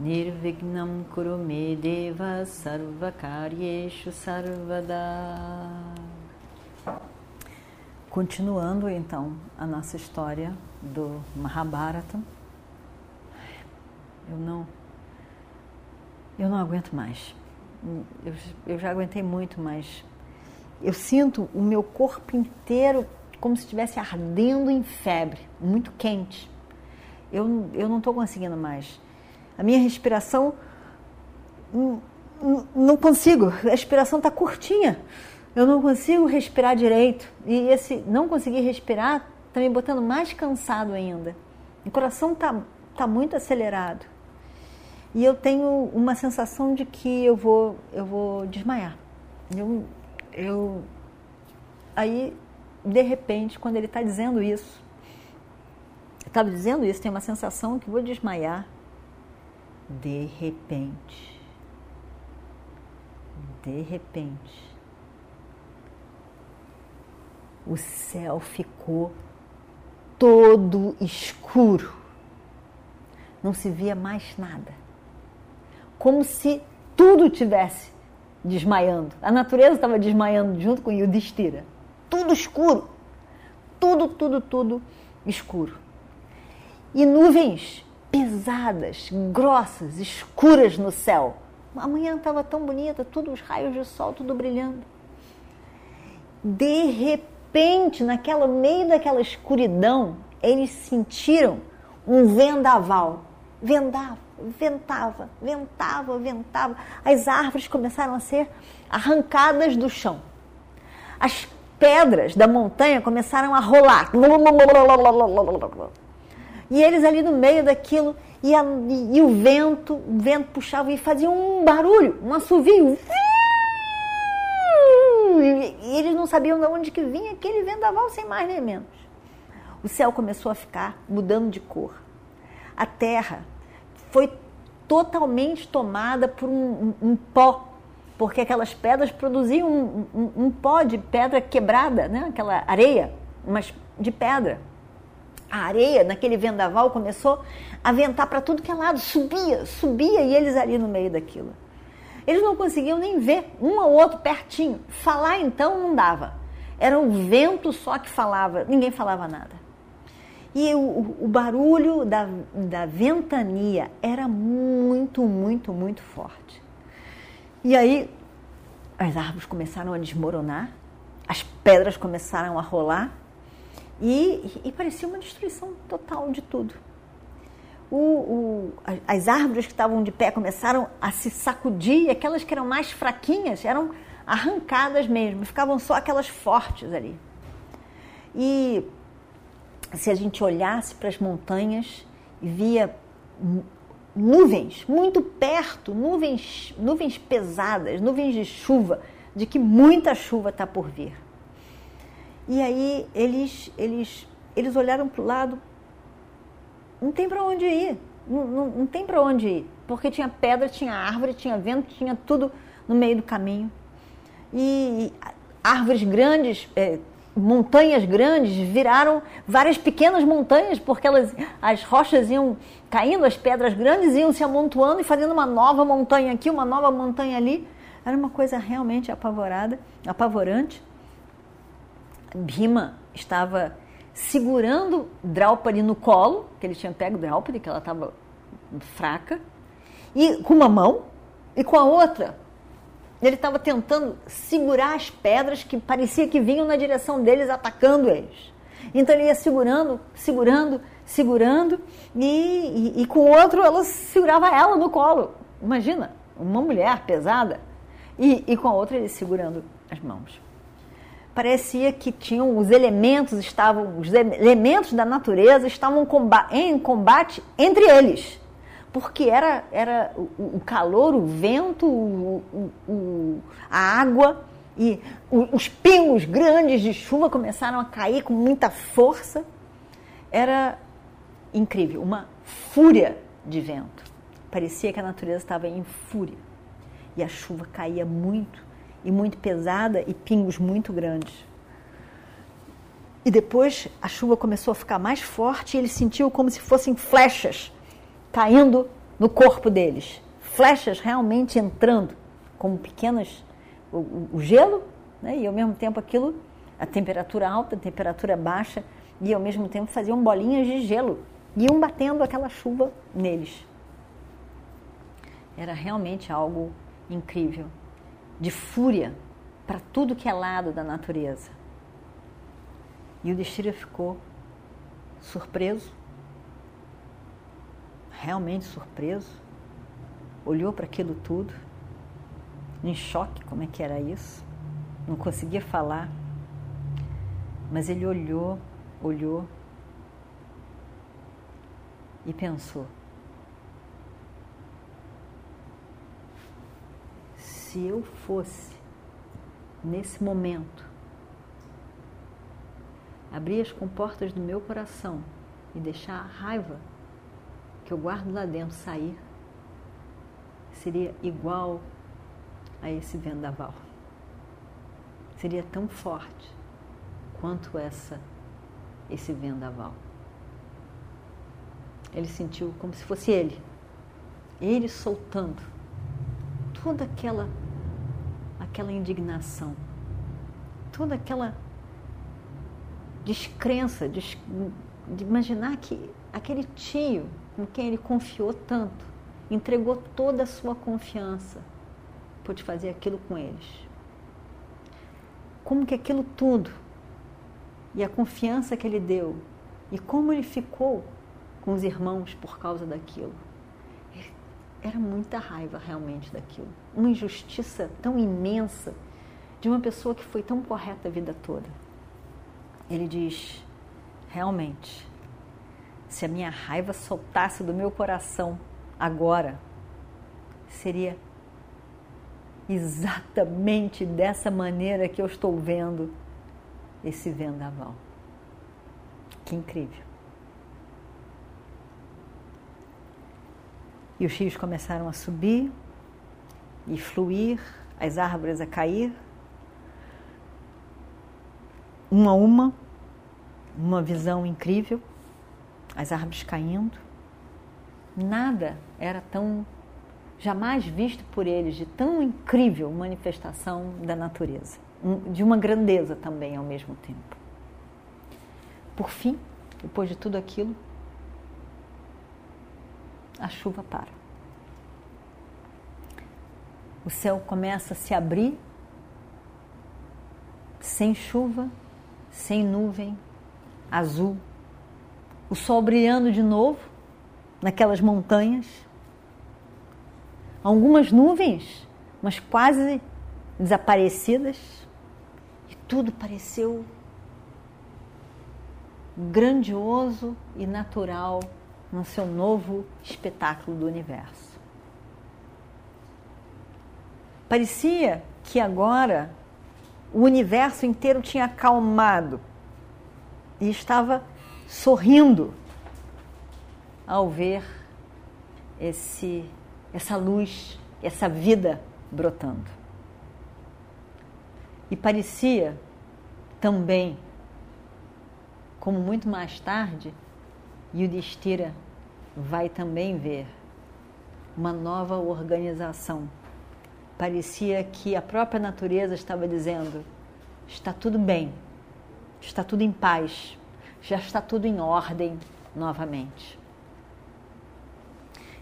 Nirvignam Kurume Deva Sarvakaryeshu Sarvada Continuando então a nossa história do Mahabharata, eu não, eu não aguento mais. Eu, eu já aguentei muito, mas eu sinto o meu corpo inteiro como se estivesse ardendo em febre, muito quente. Eu, eu não estou conseguindo mais. A minha respiração não, consigo, a respiração está curtinha. Eu não consigo respirar direito. E esse não conseguir respirar está me botando mais cansado ainda. O coração está tá muito acelerado. E eu tenho uma sensação de que eu vou, eu vou desmaiar. Eu, eu, aí, de repente, quando ele está dizendo isso, estava dizendo isso, tem uma sensação que vou desmaiar. De repente, de repente, o céu ficou todo escuro. Não se via mais nada. Como se tudo tivesse desmaiando. A natureza estava desmaiando junto com Yudhishthira. Tudo escuro. Tudo, tudo, tudo escuro. E nuvens pesadas, grossas, escuras no céu. Amanhã estava tão bonita, todos os raios de sol, tudo brilhando. De repente, naquela meio daquela escuridão, eles sentiram um vendaval. Vendava, ventava, ventava, ventava. As árvores começaram a ser arrancadas do chão. As pedras da montanha começaram a rolar. E eles ali no meio daquilo, e, a, e, e o vento, o vento puxava e fazia um barulho, um assovio. E, eles não sabiam de onde que vinha aquele vendaval sem mais nem menos. O céu começou a ficar mudando de cor. A terra foi totalmente tomada por um, um, um pó, porque aquelas pedras produziam um, um, pó de pedra quebrada, né? aquela areia, mas de pedra. A areia, naquele vendaval, começou a ventar para tudo que é lado, subia, subia, e eles ali no meio daquilo. Eles não conseguiam nem ver um ao outro pertinho. Falar então não dava. Era o vento só que falava, ninguém falava nada. E o, o barulho da, da ventania era muito, muito, muito forte. E aí as árvores começaram a desmoronar, as pedras começaram a rolar e, e parecia uma destruição total de tudo. O, o, as árvores que estavam de pé começaram a se sacudir aquelas que eram mais fraquinhas eram arrancadas mesmo, ficavam só aquelas fortes ali. E se a gente olhasse para as montanhas e via nuvens muito perto, nuvens, nuvens pesadas, nuvens de chuva, de que muita chuva está por vir. E aí eles, eles, eles olharam para o lado, não tem para onde ir, não, não, não tem para onde ir, porque tinha pedra, tinha árvore, tinha vento, tinha tudo no meio do caminho. E, árvores grandes, é, montanhas grandes viraram várias pequenas montanhas, porque elas, as rochas iam caindo, as pedras grandes iam se amontoando e fazendo uma nova montanha aqui, uma nova montanha ali. Era uma coisa realmente apavorada, apavorante. Bhima estava segurando Draupadi no colo, que ele tinha pego Draupadi, que ela estava fraca, e com uma mão, e com a outra ele estava tentando segurar as pedras que parecia que vinham na direção deles, atacando eles. Então ele ia segurando, segurando, segurando, e, e, e com o outro ela segurava ela no colo. Imagina, uma mulher pesada, e, e com a outra ele segurando as mãos. Parecia que tinham os elementos estavam os elementos da natureza estavam em combate entre eles, porque era, era o, calor, o vento, o, o, a água e os pingos grandes de chuva começaram a cair com muita força. Era incrível, uma fúria de vento. Parecia que a natureza estava em fúria. E a chuva caía muito e muito pesada e pingos muito grandes. E depois a chuva começou a ficar mais forte e ele sentiu como se fossem flechas caindo no corpo deles. Flechas realmente entrando, como pequenas. O, o gelo, né? e ao mesmo tempo aquilo, a temperatura alta, a temperatura baixa, e ao mesmo tempo faziam bolinhas de gelo. Iam batendo aquela chuva neles. Era realmente algo incrível, de fúria para tudo que é lado da natureza. E o Destira ficou surpreso, realmente surpreso, olhou para aquilo tudo, em choque, como é que era isso, não conseguia falar, mas ele olhou, olhou e pensou: se eu fosse nesse momento abrir as comportas do meu coração e deixar a raiva que eu guardo lá dentro sair, seria igual a esse vendaval. Seria tão forte quanto essa esse vendaval. Ele sentiu como se fosse ele, ele soltando toda aquela aquela indignação, toda aquela descrença, de, imaginar que aquele tio com quem ele confiou tanto, entregou toda a sua confiança, pôde fazer aquilo com eles. Como que aquilo tudo, e a confiança que ele deu, e como ele ficou com os irmãos por causa daquilo. Era muita raiva realmente daquilo. Uma injustiça tão imensa de uma pessoa que foi tão correta a vida toda ele diz: realmente, se a minha raiva soltasse do meu coração agora, seria exatamente dessa maneira que eu estou vendo esse vendaval. Que incrível. E os rios começaram a subir e fluir, as árvores a cair uma a uma, uma visão incrível, as árvores caindo. Nada era tão jamais visto por eles de tão incrível manifestação da natureza, de uma grandeza também ao mesmo tempo. Por fim, depois de tudo aquilo, a chuva para. O céu começa a se abrir, sem chuva, sem nuvem, azul, o sol brilhando de novo naquelas montanhas, algumas nuvens, mas quase desaparecidas, e tudo pareceu grandioso e natural no seu novo espetáculo do universo. Parecia que agora o universo inteiro tinha acalmado e estava sorrindo ao ver esse, essa luz, essa vida brotando. E parecia também, como muito mais tarde, Yudhishthira vai também ver uma nova organização parecia que a própria natureza estava dizendo: está tudo bem, está tudo em paz, já está tudo em ordem novamente.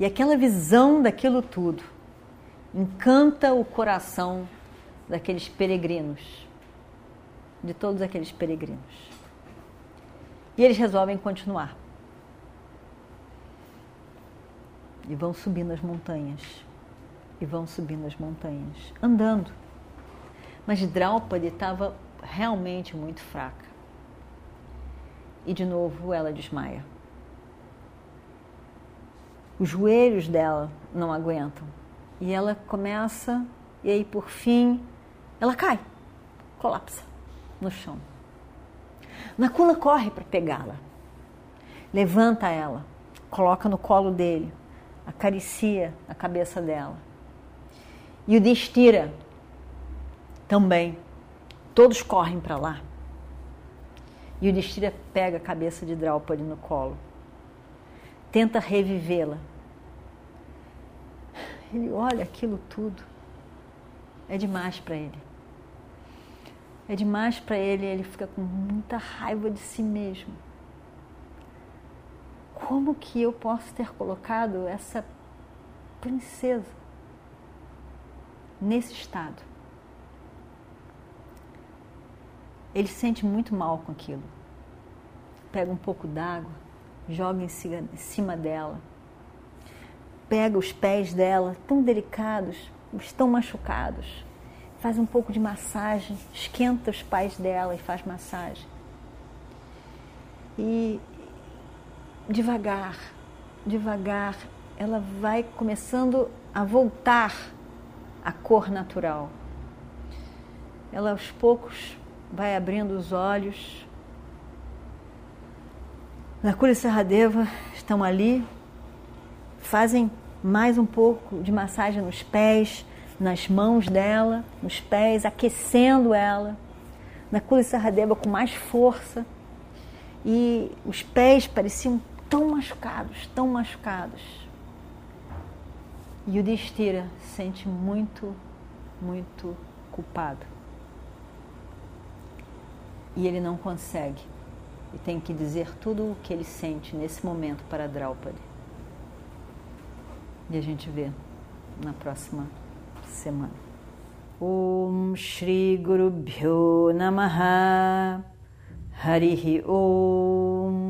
E aquela visão daquilo tudo encanta o coração daqueles peregrinos, de todos aqueles peregrinos. E eles resolvem continuar. E vão subindo as montanhas e vão subindo as montanhas, andando. Mas Draupadi estava realmente muito fraca. E de novo ela desmaia. Os joelhos dela não aguentam. E ela começa, e aí por fim, ela cai, colapsa no chão. Nakula corre para pegá-la, levanta ela, coloca no colo dele, acaricia a cabeça dela. E o Destira também. Todos correm para lá. E o Destira pega a cabeça de Draupadi no colo. Tenta revivê-la. Ele olha aquilo tudo. É demais para ele. É demais para ele, ele fica com muita raiva de si mesmo. Como que eu posso ter colocado essa princesa nesse estado? Ele se sente muito mal com aquilo. Pega um pouco d'água, joga em cima dela, pega os pés dela, tão delicados, estão machucados, faz um pouco de massagem, esquenta os pés dela e faz massagem. E devagar, devagar, ela vai começando a voltar à cor natural. Ela aos poucos vai abrindo os olhos. Nakula e Serradeva estão ali, fazem mais um pouco de massagem nos pés, nas mãos dela, nos pés, aquecendo ela. Nakula e Serradeva com mais força. E os pés pareciam tão machucados, tão machucados. E o Destira se sente muito, muito culpado e ele não consegue. E tem que dizer tudo o que ele sente nesse momento para Draupadi. E a gente vê na próxima semana. Om Shri Guru Bhyo Namaha Harihi Om